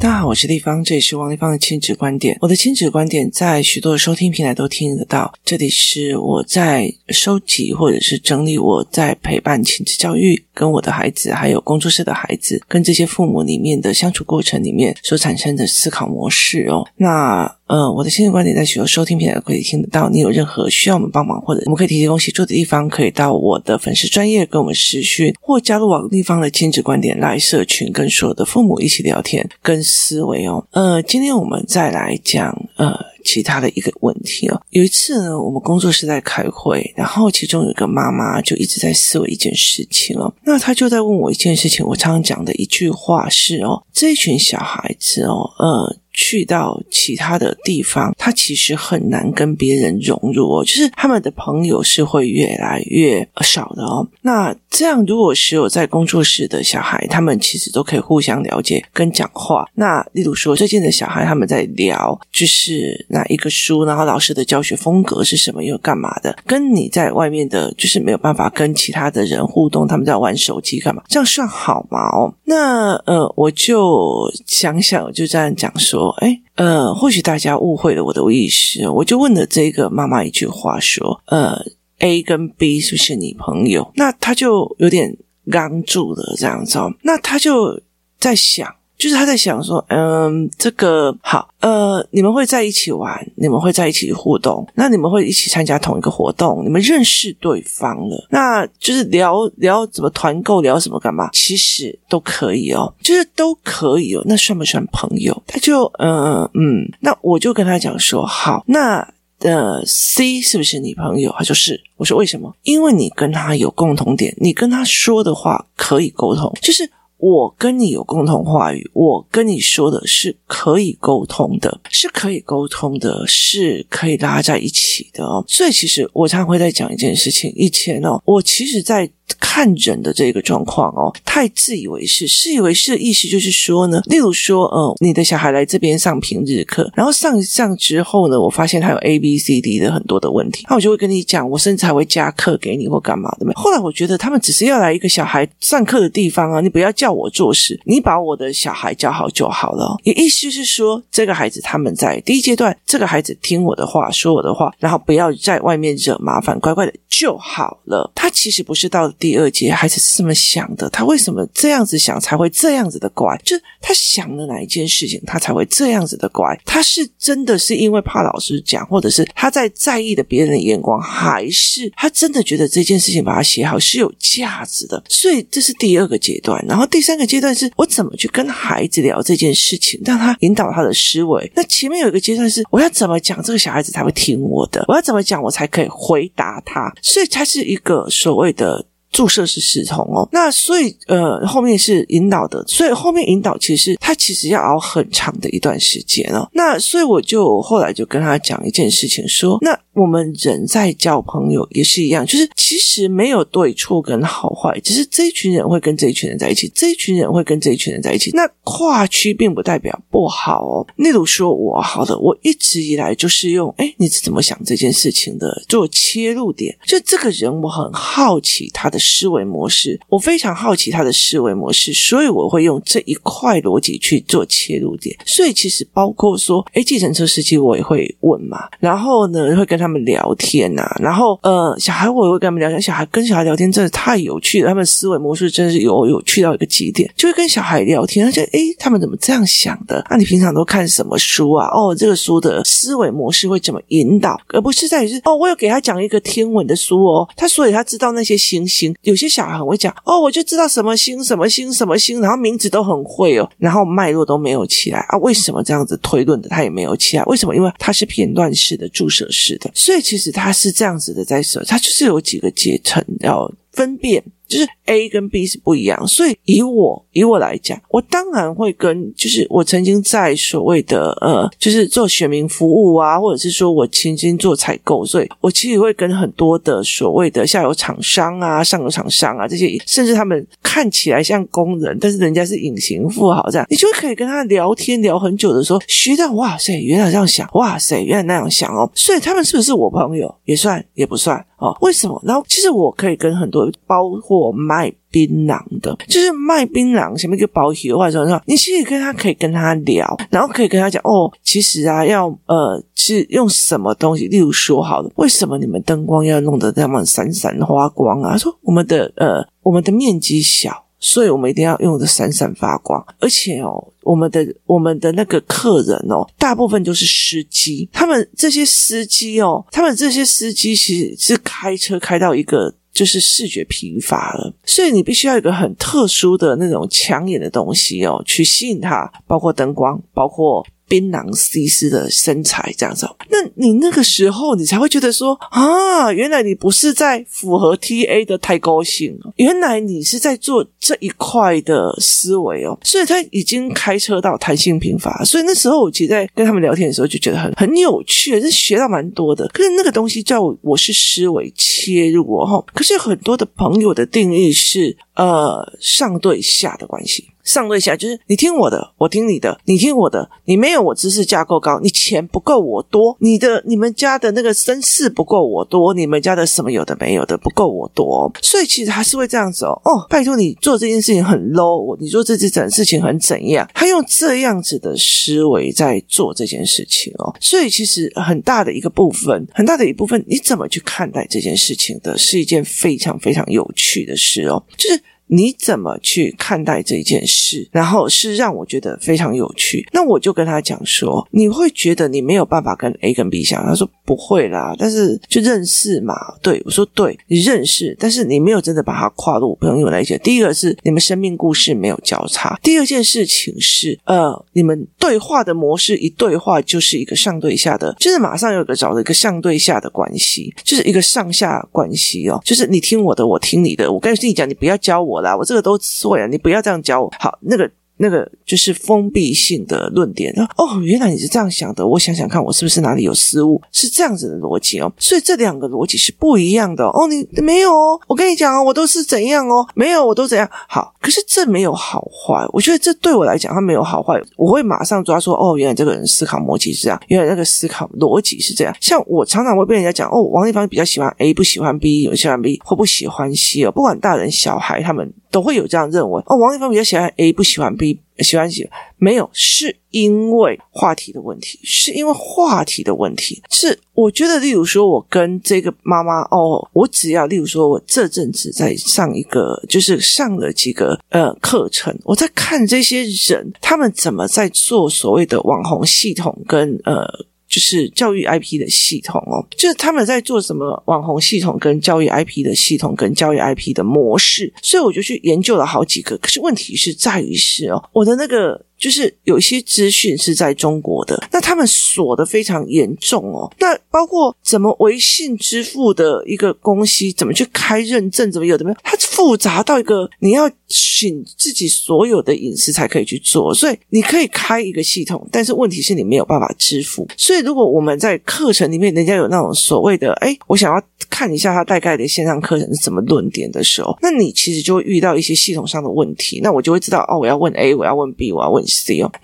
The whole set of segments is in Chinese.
大我是丽芳，这里是王丽芳的亲子观点。我的亲子观点在许多的收听平台都听得到。这里是我在收集或者是整理我在陪伴亲子教育跟我的孩子，还有工作室的孩子跟这些父母里面的相处过程里面所产生的思考模式哦。那呃，我的亲子观点在许多收听平台可以听得到。你有任何需要我们帮忙或者我们可以提供协助的地方，可以到我的粉丝专业跟我们私讯，或加入王丽芳的亲子观点来社群，跟所有的父母一起聊天跟思维哦。呃，今天我们再来讲呃其他的一个问题哦。有一次呢，我们工作室在开会，然后其中有一个妈妈就一直在思维一件事情哦。那她就在问我一件事情，我常常讲的一句话是哦，这一群小孩子哦，呃。去到其他的地方，他其实很难跟别人融入哦，就是他们的朋友是会越来越少的哦。那这样，如果是有在工作室的小孩，他们其实都可以互相了解跟讲话。那例如说，最近的小孩他们在聊，就是哪一个书，然后老师的教学风格是什么，又干嘛的？跟你在外面的，就是没有办法跟其他的人互动，他们在玩手机干嘛？这样算好吗？哦，那呃，我就想想，就这样讲说。哎，呃，或许大家误会了我的意思，我就问了这个妈妈一句话，说，呃，A 跟 B 是不是你朋友？那他就有点刚住了这样子，那他就在想。就是他在想说，嗯，这个好，呃，你们会在一起玩，你们会在一起互动，那你们会一起参加同一个活动，你们认识对方了，那就是聊聊怎么团购，聊什么干嘛，其实都可以哦，就是都可以哦，那算不算朋友？他就，嗯嗯，那我就跟他讲说，好，那呃，C 是不是你朋友？他说是，我说为什么？因为你跟他有共同点，你跟他说的话可以沟通，就是。我跟你有共同话语，我跟你说的是可以沟通的，是可以沟通的，是可以拉在一起的哦。所以，其实我常常会在讲一件事情。以前哦，我其实，在看人的这个状况哦，太自以为是，自以为是的意思就是说呢，例如说，嗯，你的小孩来这边上平日课，然后上一上之后呢，我发现他有 A B C D 的很多的问题，那我就会跟你讲，我甚至还会加课给你或干嘛的。后来我觉得他们只是要来一个小孩上课的地方啊，你不要叫我做事，你把我的小孩教好就好了。也意思是说，这个孩子他们在第一阶段，这个孩子听我的话，说我的话，然后不要在外面惹麻烦，乖乖的就好了。他其实不是到。第二节孩子是这么想的，他为什么这样子想才会这样子的乖？就是他想了哪一件事情，他才会这样子的乖？他是真的是因为怕老师讲，或者是他在在意的别人的眼光，还是他真的觉得这件事情把它写好是有价值的？所以这是第二个阶段。然后第三个阶段是我怎么去跟孩子聊这件事情，让他引导他的思维。那前面有一个阶段是我要怎么讲这个小孩子才会听我的？我要怎么讲我才可以回答他？所以他是一个所谓的。注射式系统哦，那所以呃后面是引导的，所以后面引导其实他其实要熬很长的一段时间哦。那所以我就后来就跟他讲一件事情说，那。我们人在交朋友也是一样，就是其实没有对错跟好坏，只是这一群人会跟这一群人在一起，这一群人会跟这一群人在一起。那跨区并不代表不好哦。例如说我好的，我一直以来就是用，哎，你是怎么想这件事情的做切入点？就这个人，我很好奇他的思维模式，我非常好奇他的思维模式，所以我会用这一块逻辑去做切入点。所以其实包括说，哎，计程车司机我也会问嘛，然后呢会跟他。们聊天呐、然后呃，小孩我也会跟他们聊天。小孩跟小孩聊天真的太有趣了，他们思维模式真是有有趣到一个极点。就会跟小孩聊天，他就诶，他们怎么这样想的？那、你平常都看什么书啊？哦，这个书的思维模式会怎么引导？而不是在于是哦，我有给他讲一个天文的书哦，他所以他知道那些星星有些小孩很会讲哦，我就知道什么星什么星什么星，然后名字都很会哦，然后脉络都没有起来啊？为什么这样子推论的？他也没有起来？为什么？因为他是片段式的注射式的。所以其实他是这样子的在说，他就是有几个阶层要分辨。就是 A 跟 B 是不一样，所以以我以我来讲，我当然会跟就是我曾经在所谓的呃，就是做选民服务啊，或者是说我曾经做采购，所以我其实会跟很多的所谓的下游厂商啊、上游厂商啊这些，甚至他们看起来像工人，但是人家是隐形富豪这样，你就可以跟他聊天聊很久的时候，学到哇塞，原来这样想，哇塞，原来那样想哦，所以他们是不是我朋友？也算也不算哦？为什么？然后其实我可以跟很多包括。我卖槟榔的，就是卖槟榔什么一个包皮的话说，你其实跟他可以跟他聊，然后可以跟他讲哦，其实啊，要呃是用什么东西，例如说好了，为什么你们灯光要弄得那么闪闪发光啊？说我们的呃我们的面积小。所以我们一定要用的闪闪发光，而且哦，我们的我们的那个客人哦，大部分都是司机，他们这些司机哦，他们这些司机其实是开车开到一个就是视觉疲乏了，所以你必须要有一个很特殊的那种抢眼的东西哦，去吸引他，包括灯光，包括。槟榔西施的身材这样子，那你那个时候你才会觉得说啊，原来你不是在符合 TA 的太高兴，原来你是在做这一块的思维哦，所以他已经开车到弹性贫乏，所以那时候我其实在跟他们聊天的时候就觉得很很有趣，是学到蛮多的。可是那个东西叫我是思维切入哦，可是很多的朋友的定义是呃上对下的关系。上对下就是你听我的，我听你的，你听我的，你没有我知识架构高，你钱不够我多，你的你们家的那个身世不够我多，你们家的什么有的没有的不够我多，所以其实还是会这样子哦。哦，拜托你做这件事情很 low，你做这件事情很怎样？他用这样子的思维在做这件事情哦，所以其实很大的一个部分，很大的一部分，你怎么去看待这件事情的，是一件非常非常有趣的事哦，就是。你怎么去看待这件事？然后是让我觉得非常有趣。那我就跟他讲说：“你会觉得你没有办法跟 A 跟 B 相？”他说：“不会啦，但是就认识嘛。”对，我说：“对，你认识，但是你没有真的把它跨入朋友来讲。第一个是你们生命故事没有交叉；第二件事情是，呃，你们对话的模式一对话就是一个上对下的，就是马上有个找了一个上对下的关系，就是一个上下关系哦，就是你听我的，我听你的。我跟你讲，你不要教我。我这个都错呀！你不要这样教我。好，那个。那个就是封闭性的论点哦，原来你是这样想的。我想想看，我是不是哪里有失误？是这样子的逻辑哦。所以这两个逻辑是不一样的哦。你没有哦，我跟你讲哦，我都是怎样哦，没有，我都怎样。好，可是这没有好坏。我觉得这对我来讲，它没有好坏。我会马上抓说，哦，原来这个人思考逻辑是这样，原来那个思考逻辑是这样。像我常常会被人家讲，哦，王丽芳比较喜欢 A，不喜欢 B，有喜欢 B 或不喜欢 C 哦。不管大人小孩，他们都会有这样认为。哦，王丽芳比较喜欢 A，不喜欢 B。喜欢喜没有，是因为话题的问题，是因为话题的问题。是我觉得，例如说，我跟这个妈妈哦，我只要例如说，我这阵子在上一个，就是上了几个呃课程，我在看这些人他们怎么在做所谓的网红系统跟呃。就是教育 IP 的系统哦，就是他们在做什么网红系统跟教育 IP 的系统跟教育 IP 的模式，所以我就去研究了好几个。可是问题是在于是哦，我的那个。就是有些资讯是在中国的，那他们锁得非常严重哦。那包括怎么微信支付的一个东西，怎么去开认证，怎么有的没有，它复杂到一个你要请自己所有的隐私才可以去做。所以你可以开一个系统，但是问题是你没有办法支付。所以如果我们在课程里面，人家有那种所谓的，诶，我想要看一下他大概的线上课程是怎么论点的时候，那你其实就会遇到一些系统上的问题。那我就会知道，哦，我要问 A，我要问 B，我要问。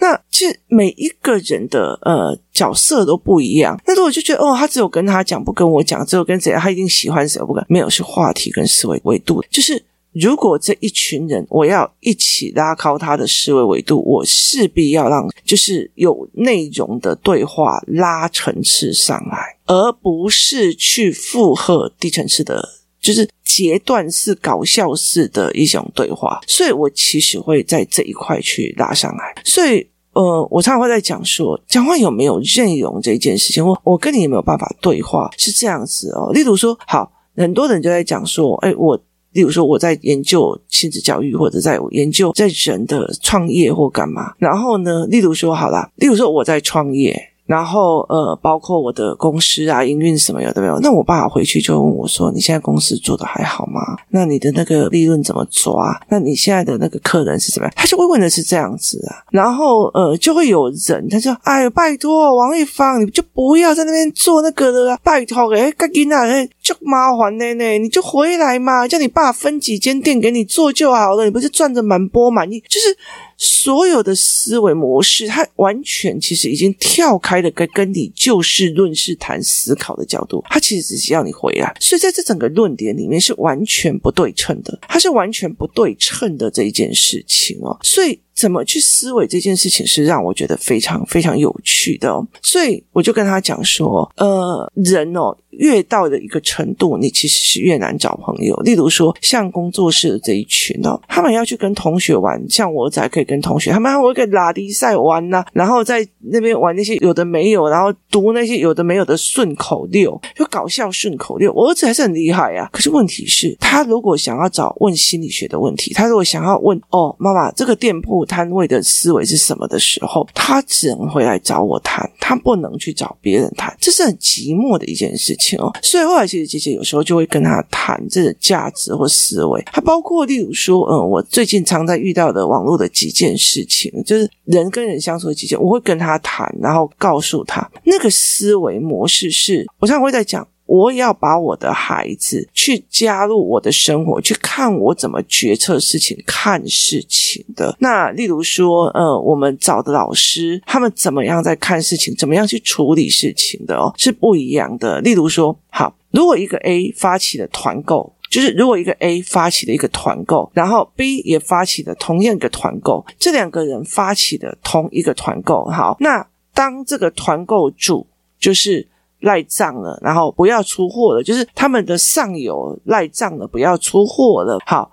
那其实每一个人的呃角色都不一样。那如果就觉得哦，他只有跟他讲，不跟我讲，只有跟谁，他一定喜欢谁，不跟没有是话题跟思维维度。就是如果这一群人我要一起拉高他的思维维度，我势必要让就是有内容的对话拉层次上来，而不是去附和低层次的。就是截断式、搞笑式的一种对话，所以我其实会在这一块去拉上来。所以，呃，我常常会在讲说，讲话有没有内容这一件事情，我我跟你有没有办法对话，是这样子哦。例如说，好，很多人就在讲说，哎，我，例如说我在研究亲子教育，或者在研究在人的创业或干嘛。然后呢，例如说，好啦，例如说我在创业。然后呃，包括我的公司啊，营运什么有的没有？那我爸回去就问我说：“你现在公司做的还好吗？那你的那个利润怎么抓？那你现在的那个客人是怎么样？”他就会问的是这样子啊。然后呃，就会有人他说：“哎，拜托王一芳，你就不要在那边做那个了，拜托诶，赶紧啊，就麻烦呢呢，你就回来嘛，叫你爸分几间店给你做就好了，你不是赚着满钵满意？就是所有的思维模式，它完全其实已经跳开了跟跟你就事论事谈思考的角度，它其实只是要你回来。所以在这整个论点里面是完全不对称的，它是完全不对称的这一件事情哦，所以。怎么去思维这件事情是让我觉得非常非常有趣的哦，所以我就跟他讲说，呃，人哦。越到的一个程度，你其实是越难找朋友。例如说，像工作室的这一群哦，他们要去跟同学玩，像我仔可以跟同学，他们还会跟拉迪赛玩呐、然后在那边玩那些有的没有，然后读那些有的没有的顺口溜，就搞笑顺口溜。我儿子还是很厉害啊，可是问题是，他如果想要找问心理学的问题，他如果想要问哦，妈妈这个店铺摊位的思维是什么的时候，他只能回来找我谈，他不能去找别人谈，这是很寂寞的一件事情哦。所以后来其实姐姐有时候就会跟他谈这个价值或思维，还包括例如说，嗯，我最近常在遇到的网络的几件事情，就是人跟人相处的几件，我会跟他谈，然后告诉他那个思维模式是，我常常会在讲，我要把我的孩子去加入我的生活，去看我怎么决策事情、看事情的。那例如说，呃，我们找的老师，他们怎么样在看事情，怎么样去处理事情的哦，是不一样的。例如说，好，如果一个 A 发起了团购，就是如果一个 A 发起了一个团购，然后 B 也发起了同样一个团购，这两个人发起的同一个团购，好，那当这个团购主就是。赖账了，然后不要出货了，就是他们的上游赖账了，不要出货了。好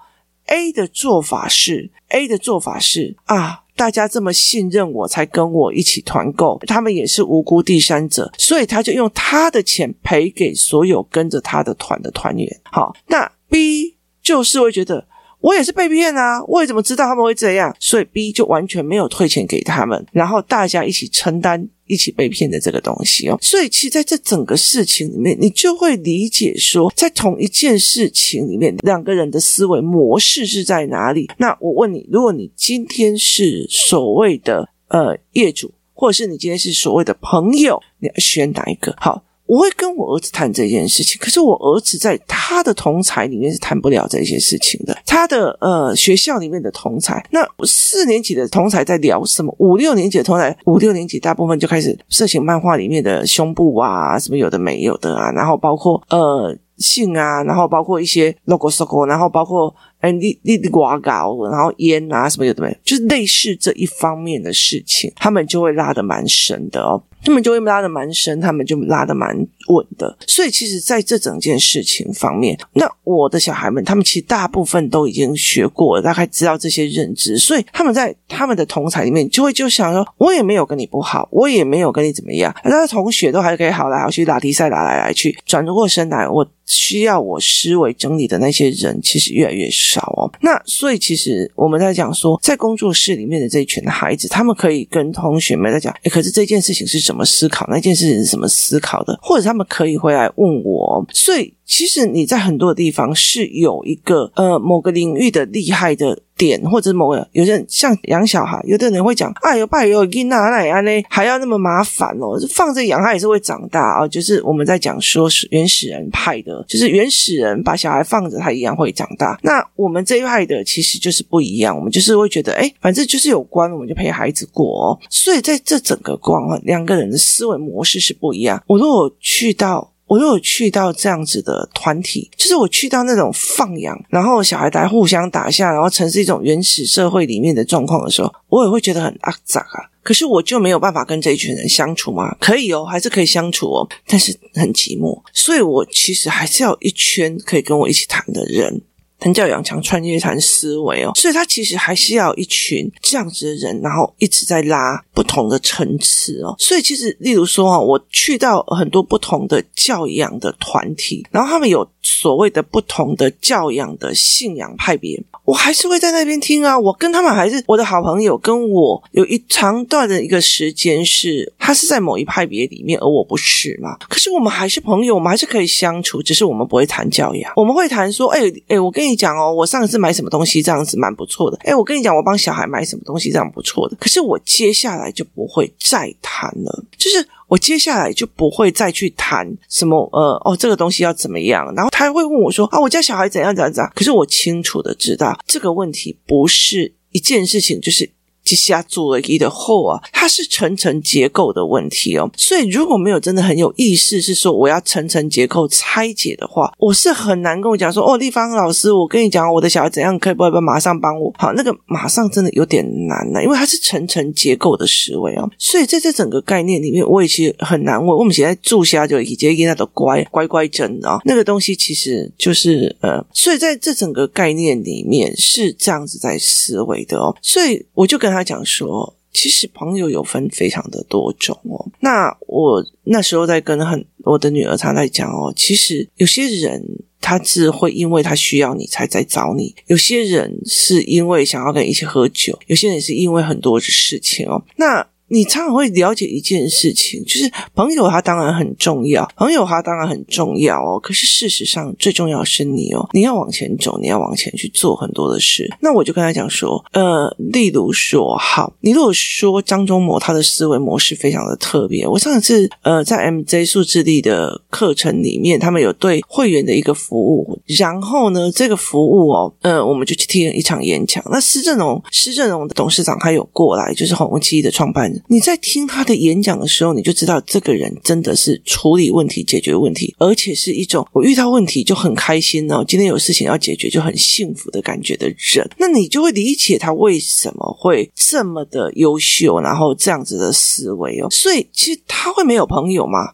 ，A 的做法是，A 的做法是啊，大家这么信任我，才跟我一起团购，他们也是无辜第三者，所以他就用他的钱赔给所有跟着他的团的团员。好，那 B 就是会觉得我也是被骗啊，我也怎么知道他们会这样？所以 B 就完全没有退钱给他们，然后大家一起承担。一起被骗的这个东西哦，所以其实在这整个事情里面，你就会理解说，在同一件事情里面，两个人的思维模式是在哪里。那我问你，如果你今天是所谓的呃业主，或者是你今天是所谓的朋友，你要选哪一个？好。我会跟我儿子谈这件事情，可是我儿子在他的同才里面是谈不了这些事情的。他的呃学校里面的同才，那四年级的同才在聊什么？五六年级的同才，五六年级大部分就开始色情漫画里面的胸部啊，什么有的没有的啊，然后包括呃性啊，然后包括一些 logo logo，然后包括哎你你你瓜搞，然后烟啊什么有的没，就是类似这一方面的事情，他们就会拉得蛮深的哦。他们就会拉的蛮深，他们就拉的蛮稳的。所以，其实在这整件事情方面，那我的小孩们，他们其实大部分都已经学过了，大概知道这些认知，所以他们在他们的同侪里面，就会就想说：我也没有跟你不好，我也没有跟你怎么样，他的同学都还可以好来好去，打比赛打来来去，转过身来我。需要我思维整理的那些人，其实越来越少哦。那所以，其实我们在讲说，在工作室里面的这一群孩子，他们可以跟同学们在讲，诶，可是这件事情是怎么思考？那件事情是怎么思考的？或者他们可以回来问我。所以。其实你在很多地方是有一个呃某个领域的厉害的点，或者某个有些人像养小孩，有的人会讲哎呦爸有囡哪奶啊呢，还要那么麻烦哦，放着养他也是会长大啊。就是我们在讲说是原始人派的，就是原始人把小孩放着他一样会长大。那我们这一派的其实就是不一样，我们就是会觉得哎，反正就是有关，我们就陪孩子过。所以在这整个光啊，两个人的思维模式是不一样。我如果去到。我又有去到这样子的团体，就是我去到那种放养，然后小孩在互相打架，然后呈现一种原始社会里面的状况的时候，我也会觉得很阿杂啊。可是我就没有办法跟这一群人相处吗？可以哦，还是可以相处哦，但是很寂寞。所以我其实还是要一圈可以跟我一起谈的人。藤教养强创业谈思维哦，所以他其实还是要一群这样子的人，然后一直在拉不同的层次哦。所以其实，例如说哦，我去到很多不同的教养的团体，然后他们有所谓的不同的教养的信仰派别，我还是会在那边听啊。我跟他们还是我的好朋友，跟我有一长段的一个时间是他是在某一派别里面，而我不是嘛。可是我们还是朋友，我们还是可以相处，只是我们不会谈教养，我们会谈说，哎哎，我跟你。讲哦，我上次买什么东西这样子蛮不错的。哎，我跟你讲，我帮小孩买什么东西这样不错的。可是我接下来就不会再谈了，就是我接下来就不会再去谈什么呃哦这个东西要怎么样。然后他会问我说啊，我家小孩怎样怎样怎样。可是我清楚的知道这个问题不是一件事情，就是。接下做了一的后啊，它是层层结构的问题哦，所以如果没有真的很有意识，是说我要层层结构拆解的话，我是很难跟我讲说哦，丽芳老师，我跟你讲，我的小孩怎样，可以不可以马上帮我？好，那个马上真的有点难了，因为它是层层结构的思维哦，所以在这整个概念里面，我也其实很难问。我们现在住下就已经那都乖乖乖真啊，那个东西其实就是呃，所以在这整个概念里面是这样子在思维的哦，所以我就跟。他讲说，其实朋友有分非常的多种哦。那我那时候在跟很我的女儿她在讲哦，其实有些人他是会因为他需要你才在找你，有些人是因为想要跟你一起喝酒，有些人是因为很多的事情哦。那你常常会了解一件事情，就是朋友他当然很重要，朋友他当然很重要哦。可是事实上，最重要是你哦，你要往前走，你要往前去做很多的事。那我就跟他讲说，呃，例如说，好，你如果说张忠谋他的思维模式非常的特别，我上次呃在 MJ 数字力的课程里面，他们有对会员的一个服务，然后呢，这个服务哦，呃，我们就去听了一场演讲。那施正荣，施正荣的董事长他有过来，就是鸿基的创办人。你在听他的演讲的时候，你就知道这个人真的是处理问题、解决问题，而且是一种我遇到问题就很开心哦，今天有事情要解决就很幸福的感觉的人。那你就会理解他为什么会这么的优秀，然后这样子的思维哦。所以，其实他会没有朋友吗？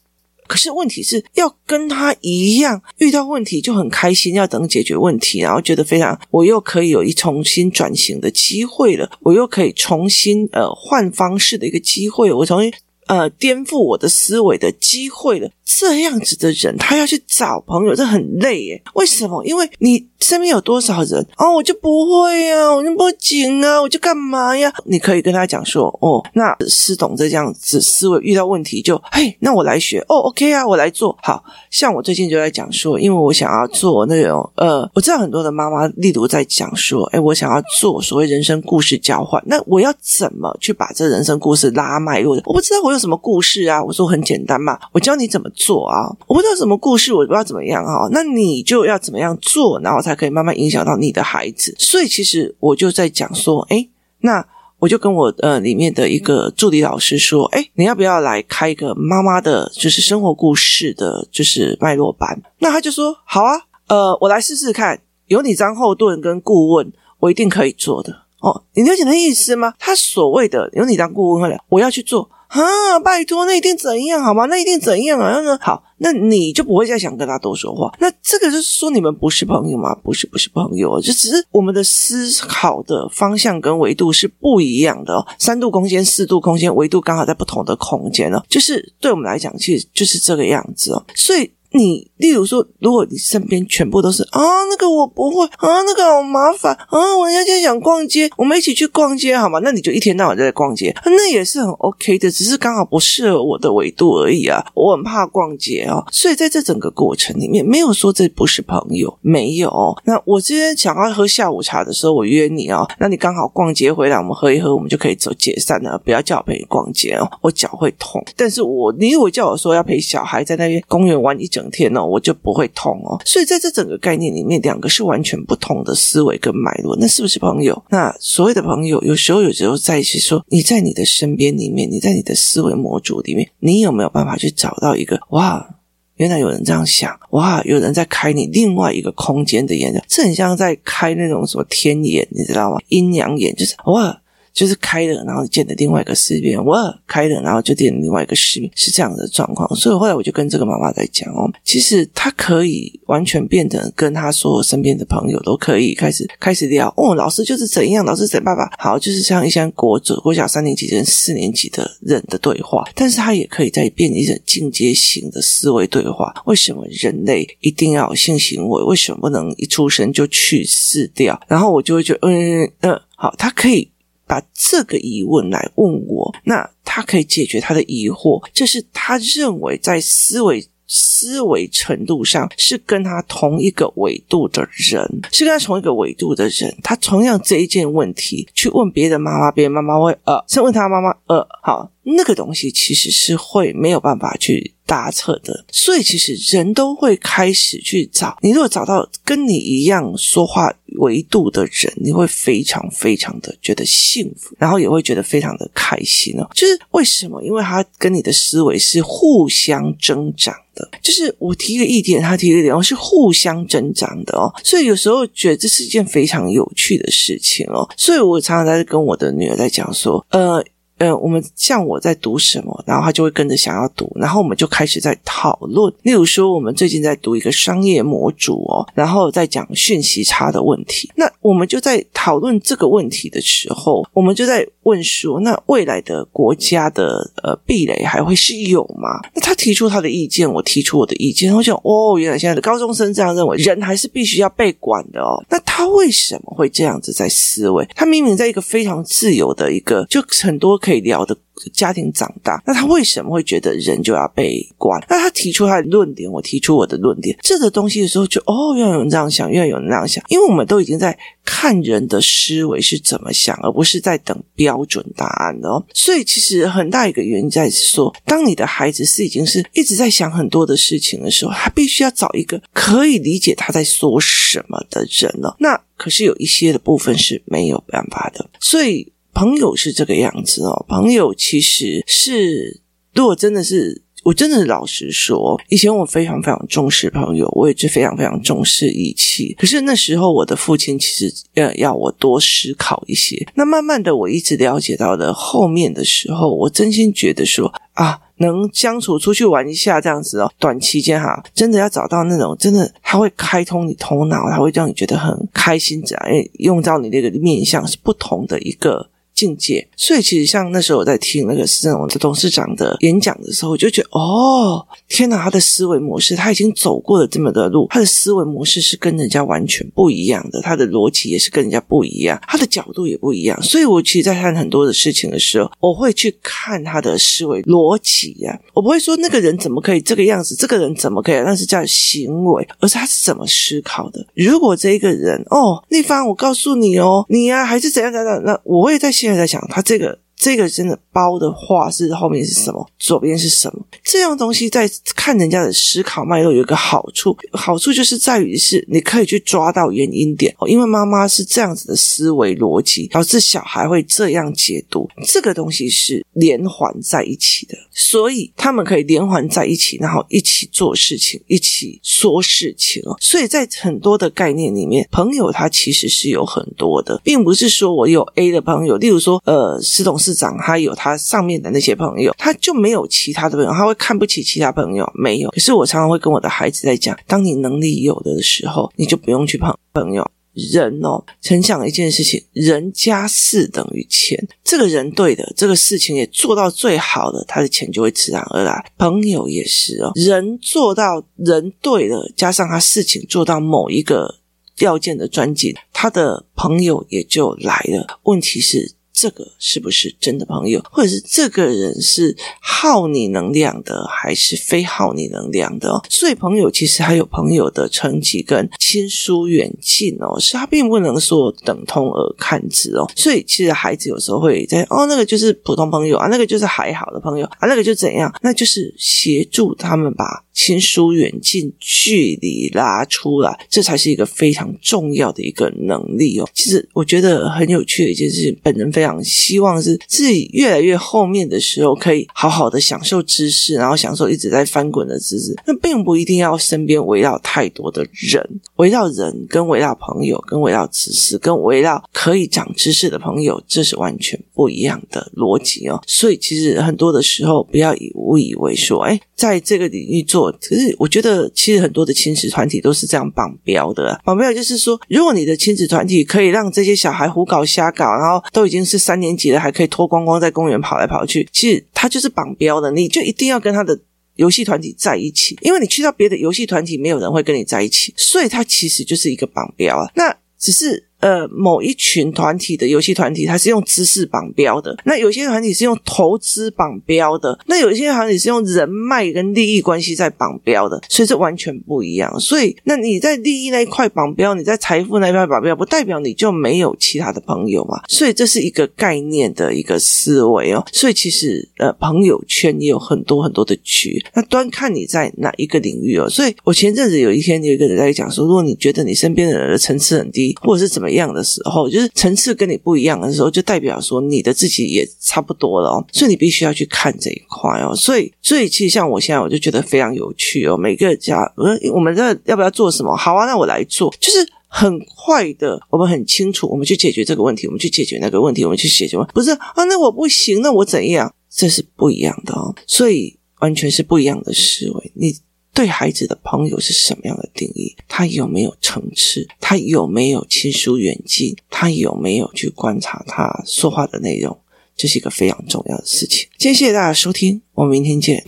可是问题是要跟他一样遇到问题就很开心，要等解决问题，然后觉得非常，我又可以有一重新转型的机会了，我又可以重新呃换方式的一个机会，我重新。呃，颠覆我的思维的机会了。这样子的人，他要去找朋友，这很累耶。为什么？因为你身边有多少人哦，我就不会呀、啊，我就不行啊，我就干嘛呀？你可以跟他讲说，哦，那施董这样子思维遇到问题就，嘿，那我来学，哦，OK 啊，我来做。好像我最近就在讲说，因为我想要做那种，呃，我知道很多的妈妈，例如在讲说，哎，我想要做所谓人生故事交换，那我要怎么去把这人生故事拉脉络？我不知道我有。什么故事啊？我说很简单嘛，我教你怎么做啊。我不知道什么故事，我不知道怎么样啊。那你就要怎么样做，然后才可以慢慢影响到你的孩子。所以其实我就在讲说，哎，那我就跟我呃里面的一个助理老师说，哎，你要不要来开一个妈妈的，就是生活故事的，就是脉络班？那他就说好啊，呃，我来试试看，有你张后盾跟顾问，我一定可以做的。哦，你了解那意思吗？他所谓的有你当顾问，我要去做。啊，拜托，那一定怎样好吗？那一定怎样啊？那好，那你就不会再想跟他多说话。那这个就是说你们不是朋友吗？不是，不是朋友，就只是我们的思考的方向跟维度是不一样的哦。三度空间、四度空间维度刚好在不同的空间哦，就是对我们来讲，其实就是这个样子哦。所以。你例如说，如果你身边全部都是啊，那个我不会啊，那个好麻烦啊，我现在想逛街，我们一起去逛街好吗？那你就一天到晚在逛街，那也是很 OK 的，只是刚好不适合我的维度而已啊。我很怕逛街哦，所以在这整个过程里面，没有说这不是朋友，没有。那我今天想要喝下午茶的时候，我约你哦，那你刚好逛街回来，我们喝一喝，我们就可以走解散了。不要叫我陪你逛街哦，我脚会痛。但是我你如果叫我说要陪小孩在那边公园玩一整。整天哦，我就不会痛哦。所以在这整个概念里面，两个是完全不同的思维跟脉络。那是不是朋友？那所谓的朋友，有时候有时候在一起说，你在你的身边里面，你在你的思维模组里面，你有没有办法去找到一个哇？原来有人这样想，哇！有人在开你另外一个空间的眼，这很像在开那种什么天眼，你知道吗？阴阳眼就是哇。就是开了，然后见了另外一个世面。我开了，然后就见另外一个世面，是这样的状况。所以后来我就跟这个妈妈在讲哦，其实她可以完全变得跟她所有身边的朋友都可以开始开始聊哦，老师就是怎样，老师怎爸爸好，就是像一些国者国小三年级跟四年级的人的对话。但是她也可以再变一种进阶型的思维对话。为什么人类一定要有性行为？为什么不能一出生就去世掉？然后我就会觉得，嗯嗯，好，他可以。把这个疑问来问我，那他可以解决他的疑惑，这是他认为在思维思维程度上是跟他同一个维度的人，是跟他同一个维度的人，他同样这一件问题去问别的妈妈，别的妈妈会呃，先问他妈妈呃，好，那个东西其实是会没有办法去答测的，所以其实人都会开始去找你。如果找到跟你一样说话维度的人，你会非常非常的觉得幸福，然后也会觉得非常的开心哦。就是为什么？因为他跟你的思维是互相增长的。就是我提一个意见，他提一个点，是互相增长的哦。所以有时候觉得这是一件非常有趣的事情哦。所以我常常在跟我的女儿在讲说，呃。呃，我们像我在读什么，然后他就会跟着想要读，然后我们就开始在讨论。例如说，我们最近在读一个商业模组哦，然后在讲讯息差的问题。那我们就在讨论这个问题的时候，我们就在问说，那未来的国家的呃壁垒还会是有吗？那他提出他的意见，我提出我的意见，我想哦，原来现在的高中生这样认为，人还是必须要被管的哦。那他为什么会这样子在思维？他明明在一个非常自由的一个，就很多。以聊的家庭长大，那他为什么会觉得人就要被关？那他提出他的论点，我提出我的论点，这个东西的时候就，哦，要有人这样想，要有人那样想，因为我们都已经在看人的思维是怎么想，而不是在等标准答案的哦。所以，其实很大一个原因在说，当你的孩子是已经是一直在想很多的事情的时候，他必须要找一个可以理解他在说什么的人了。那可是有一些的部分是没有办法的，所以。朋友是这个样子哦，朋友其实是，如果真的是，我真的老实说，以前我非常非常重视朋友，我也是非常非常重视义气。可是那时候我的父亲其实要要我多思考一些。那慢慢的，我一直了解到的后面的时候，我真心觉得说啊，能相处出去玩一下这样子哦，短期间哈，真的要找到那种真的他会开通你头脑，他会让你觉得很开心，这样，用到你那个面相是不同的一个。境界，所以其实像那时候我在听那个施正荣的董事长的演讲的时候，我就觉得哦，天哪，他的思维模式，他已经走过了这么的路，他的思维模式是跟人家完全不一样的，他的逻辑也是跟人家不一样，他的角度也不一样。所以我其实，在看很多的事情的时候，我会去看他的思维逻辑呀，我不会说那个人怎么可以这个样子，这个人怎么可以，那是叫行为，而是他是怎么思考的。如果这一个人哦，那方，我告诉你哦，你呀、啊、还是怎样怎样，那我会在想现在在想他这个。这个真的包的话是后面是什么？左边是什么？这样东西在看人家的思考脉络有一个好处，好处就是在于是你可以去抓到原因点哦。因为妈妈是这样子的思维逻辑，导致小孩会这样解读。这个东西是连环在一起的，所以他们可以连环在一起，然后一起做事情，一起说事情哦。所以在很多的概念里面，朋友他其实是有很多的，并不是说我有 A 的朋友，例如说呃，石董事。市长他有他上面的那些朋友，他就没有其他的朋友，他会看不起其他朋友，没有。可是我常常会跟我的孩子在讲，当你能力有的时候，你就不用去碰朋友。人哦，曾想一件事情，人加四等于钱，这个人对的，这个事情也做到最好的，他的钱就会自然而然。朋友也是哦，人做到人对了，加上他事情做到某一个要件的专精，他的朋友也就来了。问题是。这个是不是真的朋友，或者是这个人是耗你能量的，还是非耗你能量的哦？所以朋友其实还有朋友的层级跟亲疏远近哦，是他并不能说等同而看之哦。所以其实孩子有时候会在哦，那个就是普通朋友啊，那个就是还好的朋友啊，那个就怎样，那就是协助他们把亲疏远近距离拉出来，这才是一个非常重要的一个能力哦。其实我觉得很有趣的一件事情，本人非常。希望是自己越来越后面的时候，可以好好的享受知识，然后享受一直在翻滚的知识。那并不一定要身边围绕太多的人，围绕人跟围绕朋友，跟围绕知识，跟围绕可以长知识的朋友，这是完全不一样的逻辑哦。所以其实很多的时候，不要以误以为说，哎，在这个领域做。可是我觉得，其实很多的亲子团体都是这样绑标的啊。绑标就是说，如果你的亲子团体可以让这些小孩胡搞瞎搞，然后都已经是。三年级的还可以脱光光在公园跑来跑去，其实他就是绑标的，你就一定要跟他的游戏团体在一起，因为你去到别的游戏团体，没有人会跟你在一起，所以他其实就是一个绑标啊。那只是呃某一群团体的游戏团体，它是用知识绑标的；那有些团体是用投资绑标的；那有些团体是用人脉跟利益关系在绑标的。所以这完全不一样。所以，那你在利益那一块绑标，你在财富那一块绑标，不代表你就没有其他的朋友嘛。所以这是一个概念的一个思维哦。所以其实呃，朋友圈也有很多很多的局，那端看你在哪一个领域哦。所以我前阵子有一天有一个人在讲说，如果你觉得你身边的人的层次很低，或者是怎么一样的时候，就是层次跟你不一样的时候，就代表说你的自己也差不多了哦。所以你必须要去看这一块哦。所以，所以其实像我现在，我就觉得非常有趣哦。每个家，呃，我们这要不要做什么？好啊，那我来做。就是很快的，我们很清楚，我们去解决这个问题，我们去解决那个问题，我们去解决。不是啊，那我不行，那我怎样？这是不一样的哦。所以完全是不一样的思维。你。对孩子的朋友是什么样的定义？他有没有层次？他有没有亲疏远近？他有没有去观察他说话的内容？这是一个非常重要的事情。今天谢谢大家收听，我们明天见。